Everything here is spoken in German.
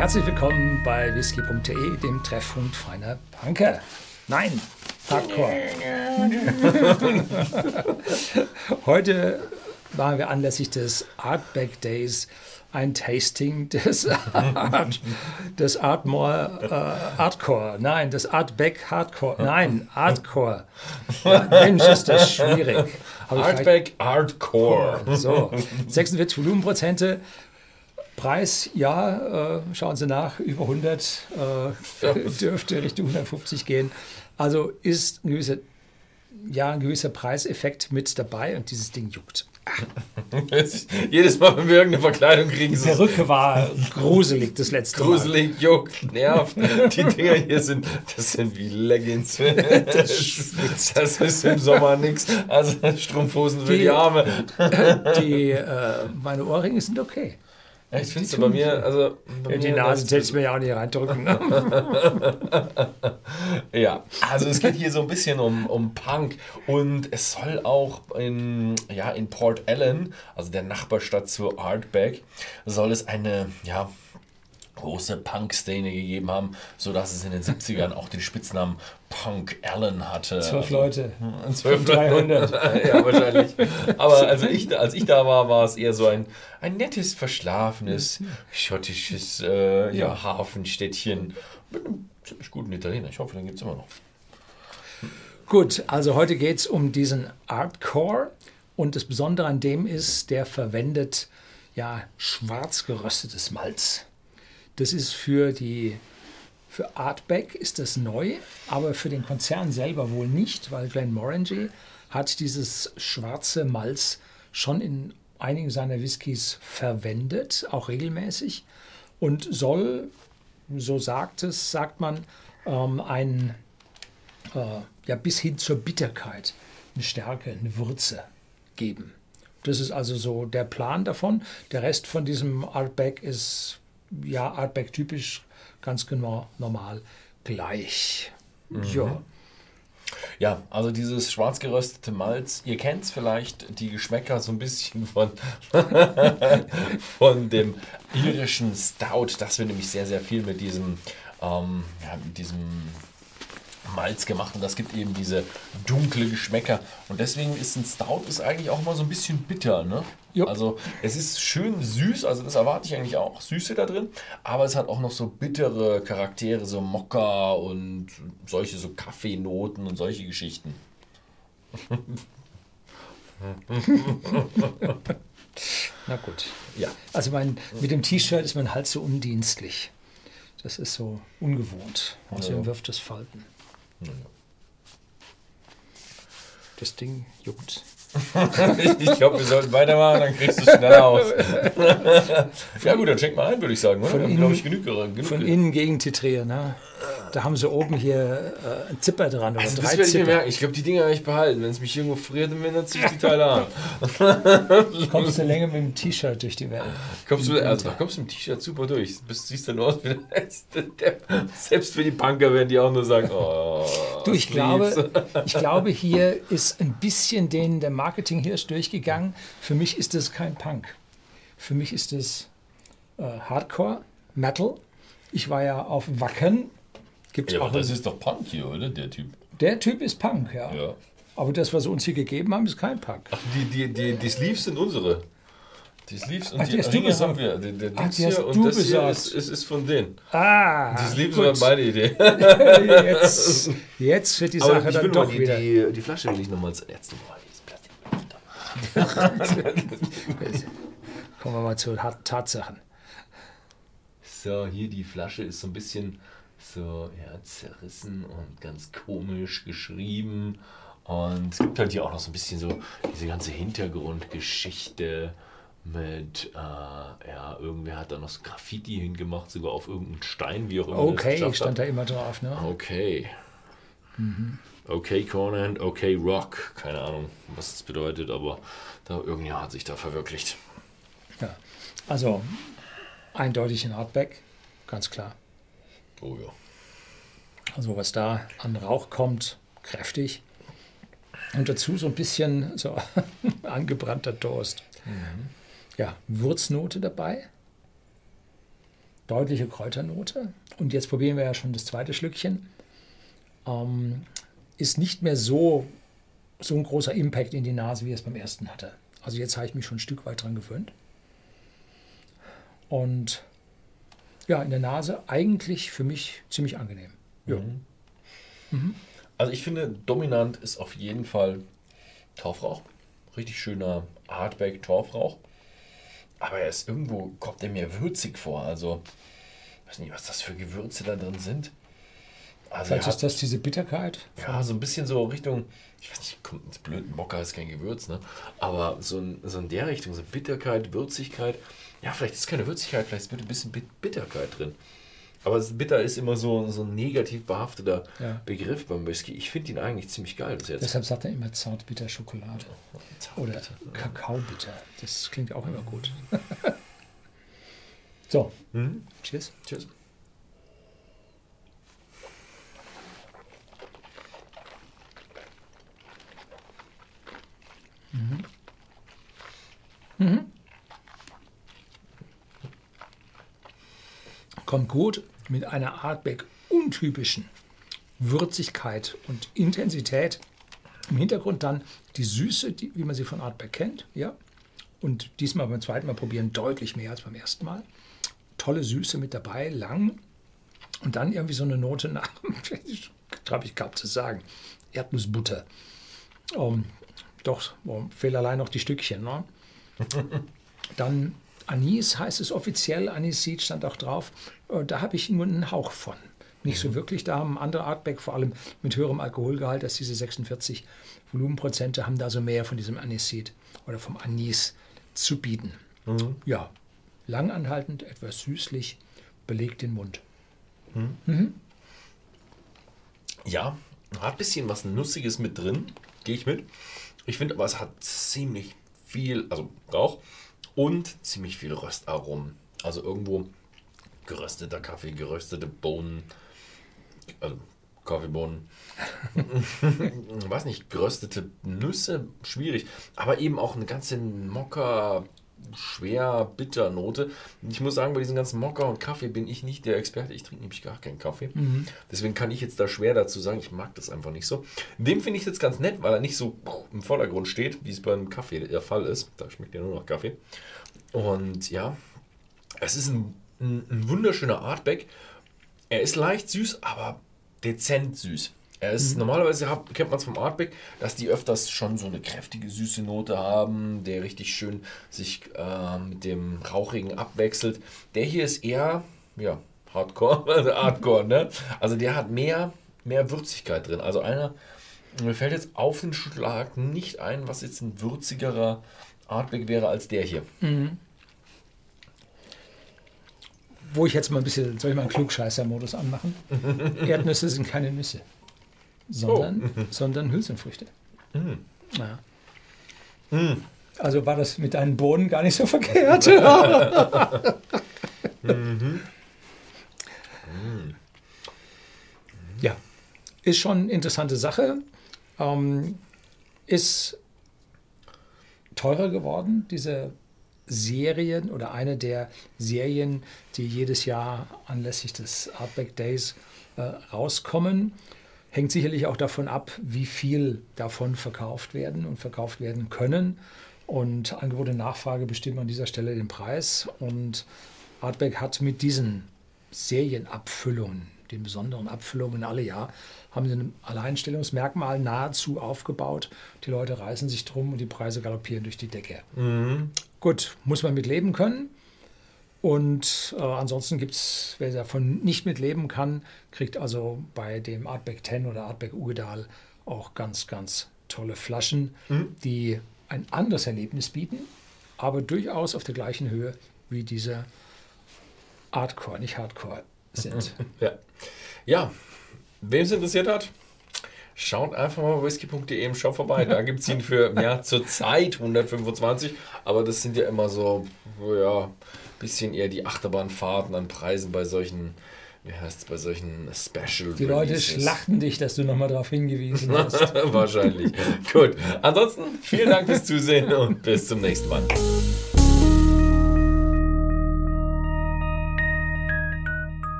Herzlich willkommen bei whisky.de, dem Treffpunkt feiner Punker. Nein, Hardcore. Heute machen wir anlässlich des Artback Days ein Tasting des Art, des Artmore äh, Artcore. Nein, des Artback Hardcore. Nein, Artcore. Ja, Mensch, ist das schwierig. Artback Hardcore. So, 46 Volumenprozente. Preis, ja, äh, schauen Sie nach, über 100, äh, dürfte Richtung 150 gehen. Also ist ein gewisser, ja, ein gewisser Preiseffekt mit dabei und dieses Ding juckt. Jedes Mal, wenn wir irgendeine Verkleidung kriegen, Die Perücke war gruselig das letzte Mal. gruselig, juckt, nervt. Die Dinger hier sind, das sind wie Leggings. Das, das ist im Sommer nichts. Also Strumpfhosen für Die- die Arme. Die, äh, meine Ohrringe sind okay. Ja, ich finde es bei mir, also bei Die mir, Nase ich mir ja auch nicht reindrücken. Ne? Ja, also es geht hier so ein bisschen um, um Punk und es soll auch in, ja, in Port Ellen, also der Nachbarstadt zu Ardbeg, soll es eine, ja, große Punk-Szene gegeben haben, sodass es in den 70ern auch den Spitznamen Punk Allen hatte. Zwölf also, Leute. Zwölf 300. ja, wahrscheinlich. Aber also ich, als ich da war, war es eher so ein, ein nettes, verschlafenes, schottisches äh, Ja. Hafenstädtchen mit einem ziemlich guten Italiener. Ich hoffe, den gibt es immer noch. Gut, also heute geht es um diesen Artcore und das Besondere an dem ist, der verwendet ja schwarz geröstetes Malz. Das ist für die für Artback ist das neu, aber für den Konzern selber wohl nicht, weil Glenmorangie hat dieses schwarze Malz schon in einigen seiner Whiskys verwendet, auch regelmäßig und soll, so sagt es, sagt man, ähm, ein äh, ja, bis hin zur Bitterkeit eine Stärke, eine Würze geben. Das ist also so der Plan davon. Der Rest von diesem Artback ist ja Artback typisch, ganz genau normal gleich. Ja. Ja, also dieses schwarz geröstete Malz, ihr kennt es vielleicht, die Geschmäcker so ein bisschen von, von dem irischen Stout. Das wird nämlich sehr, sehr viel mit diesem, ähm, ja, mit diesem Malz gemacht und das gibt eben diese dunkle Geschmäcker. Und deswegen ist ein Stout ist eigentlich auch mal so ein bisschen bitter. Ne? Jupp. Also es ist schön süß, also das erwarte ich eigentlich auch, Süße da drin, aber es hat auch noch so bittere Charaktere, so Mokka und solche so Kaffeenoten und solche Geschichten. Na gut. Ja. Also mein, mit dem T-Shirt ist mein Hals so undienstlich. Das ist so ungewohnt. Außerdem Ja. wirft es Falten. Ja. Das Ding juckt. Ich glaube, wir sollten weitermachen, dann kriegst du es schneller aus. ja gut, dann schenk mal ein, würde ich sagen. Oder? Von Wir haben, innen- glaube ich, genug, genug Von innen gegen titrieren. Ne? Da haben sie oben hier äh, ein Zipper dran. Oder Also das werde ich mir merken. Ich glaube, die Dinger habe ich behalten. Wenn es mich irgendwo friert, dann ändert sich die Teile an. Kommst du länger mit dem T-Shirt durch die Welt. Kommst du, also, da kommst du im T-Shirt super durch. Bist, siehst dann aus wie der letzte Depp. Selbst für die Punker werden die auch nur sagen, oh, Du, ich Sleeves. glaube, ich glaube, hier ist ein bisschen den der Marketing-Hirsch durchgegangen. Für mich ist das kein Punk. Für mich ist es äh, Hardcore, Metal. Ich war ja auf Wacken. Gibt's Ja, auch aber das ist doch Punk hier, oder? Der Typ. der Typ ist Punk, ja. Ja. Aber das, was sie uns hier gegeben haben, ist kein Punk. Ach, die, die, die, die Sleeves sind unsere. Die Sleeves und Ach, die die Ringe haben wir. Der, der Ach, Dings die hast hier du und das hier besorgt. ist, ist, ist von denen. Ah, Die Sleeves gut. waren meine Idee. Jetzt, jetzt wird die Sache ich dann will doch die, wieder. die, die Flasche will ich nochmal als letzte Mal. Dieses Plastik. Kommen wir mal zu Tatsachen. So, hier die Flasche ist so ein bisschen so ja, zerrissen und ganz komisch geschrieben. Und es gibt halt hier auch noch so ein bisschen so diese ganze Hintergrundgeschichte mit, äh, ja, irgendwer hat da noch so Graffiti hingemacht, sogar auf irgendeinen Stein, wie auch immer. Okay, stand da immer drauf. Ne? Okay. Okay, Conan, okay, Rock. Keine Ahnung, was das bedeutet, aber da irgendjemand hat sich da verwirklicht. Ja. Also eindeutig ein Hardback, ganz klar. Oh ja. Also was da an Rauch kommt, kräftig. Und dazu so ein bisschen so angebrannter Toast. Ja, Würznote dabei. deutliche Kräuternote. Und jetzt probieren wir ja schon das zweite Schlückchen. Ähm, ist nicht mehr so, so ein großer Impact in die Nase, wie es beim ersten hatte. Also jetzt habe ich mich schon ein Stück weit dran gewöhnt. Und ja, in der Nase eigentlich für mich ziemlich angenehm. Ja. Mhm. Mhm. Also ich finde, dominant ist auf jeden Fall Torfrauch. Richtig schöner Hardback Torfrauch. Aber er ist irgendwo, kommt er mir würzig vor. Also, ich weiß nicht, was das für Gewürze da drin sind. Also Vielleicht ist das diese Bitterkeit? Ja, so ein bisschen so Richtung, ich weiß nicht, kommt ins blöden Mokka ist kein Gewürz, ne? Aber so in, so in der Richtung, so Bitterkeit, Würzigkeit. Ja, vielleicht ist keine Würzigkeit, vielleicht wird ein bisschen Bitterkeit drin. Aber bitter ist immer so, so ein negativ behafteter ja. Begriff beim Whisky. Ich finde ihn eigentlich ziemlich geil. Deshalb sagt er immer zartbitter Schokolade. Oder Kakaobitter. Das klingt auch immer gut. so. Mhm. Cheers. Cheers. Mhm. Mhm. Kommt gut mit einer Artback untypischen Würzigkeit und Intensität. Im Hintergrund dann die Süße, die, wie man sie von Artback kennt. Ja? Und diesmal beim zweiten Mal probieren deutlich mehr als beim ersten Mal. Tolle Süße mit dabei, lang. Und dann irgendwie so eine Note nach, glaube ich, gab zu sagen, Erdnussbutter. Um, doch, um, fehlen allein noch die Stückchen. Ne? Dann Anis heißt es offiziell, Anisid stand auch drauf. Äh, da habe ich nur einen Hauch von. Nicht mhm. so wirklich. Da haben andere Artback, vor allem mit höherem Alkoholgehalt als diese 46 Volumenprozente, haben da so mehr von diesem Anisid oder vom Anis zu bieten. Mhm. Ja, langanhaltend, etwas süßlich, belegt den Mund. Mhm. Mhm. Ja, hat ein bisschen was Nussiges mit drin, gehe ich mit. Ich finde aber, es hat ziemlich viel, also Rauch, und ziemlich viel Röstaromen. Also irgendwo gerösteter Kaffee, geröstete Bohnen, also Kaffeebohnen. weiß nicht, geröstete Nüsse, schwierig. Aber eben auch eine ganze Mocker, schwer bitter Note. Ich muss sagen, bei diesen ganzen Mocker und Kaffee bin ich nicht der Experte. Ich trinke nämlich gar keinen Kaffee. Mhm. Deswegen kann ich jetzt da schwer dazu sagen, ich mag das einfach nicht so. Dem finde ich jetzt ganz nett, weil er nicht so im Vordergrund steht, wie es beim Kaffee der Fall ist. Da schmeckt ja nur noch Kaffee. Und ja, es ist ein, ein, ein wunderschöner Artback. Er ist leicht süß, aber dezent süß. Er ist mhm. normalerweise hab, kennt man es vom Artback, dass die öfters schon so eine kräftige süße Note haben, der richtig schön sich äh, mit dem rauchigen abwechselt. Der hier ist eher ja Hardcore, also Hardcore, ne? Also der hat mehr mehr Würzigkeit drin. Also einer mir fällt jetzt auf den Schlag nicht ein, was jetzt ein würzigerer Artback wäre als der hier. Mhm. Wo ich jetzt mal ein bisschen, soll ich mal einen Klugscheißer-Modus anmachen? Erdnüsse sind keine Nüsse sondern, oh. sondern Hülsenfrüchte. Mm. Ja. Mm. Also war das mit deinen Bohnen gar nicht so verkehrt. mhm. mm. Ja, ist schon eine interessante Sache. Ähm, ist teurer geworden, diese Serien oder eine der Serien, die jedes Jahr anlässlich des Artback Days äh, rauskommen. Hängt sicherlich auch davon ab, wie viel davon verkauft werden und verkauft werden können. Und Angebot und Nachfrage bestimmen an dieser Stelle den Preis. Und Artback hat mit diesen Serienabfüllungen, den besonderen Abfüllungen alle Jahr, haben sie ein Alleinstellungsmerkmal nahezu aufgebaut. Die Leute reißen sich drum und die Preise galoppieren durch die Decke. Mhm. Gut, muss man mit leben können. Und äh, ansonsten gibt es, wer davon nicht mit leben kann, kriegt also bei dem Artback 10 oder Artback Ugedal auch ganz, ganz tolle Flaschen, mhm. die ein anderes Erlebnis bieten, aber durchaus auf der gleichen Höhe wie diese Artcore, nicht Hardcore sind. ja. ja, wem es interessiert hat, schaut einfach mal whisky.de im Shop vorbei. Da gibt es ihn für ja, zurzeit 125, aber das sind ja immer so, ja, bisschen eher die Achterbahnfahrten an Preisen bei solchen, wie heißt es, bei solchen Special Die Leute Releases. schlachten dich, dass du nochmal darauf hingewiesen hast. Wahrscheinlich. Gut. Ansonsten vielen Dank fürs Zusehen und bis zum nächsten Mal.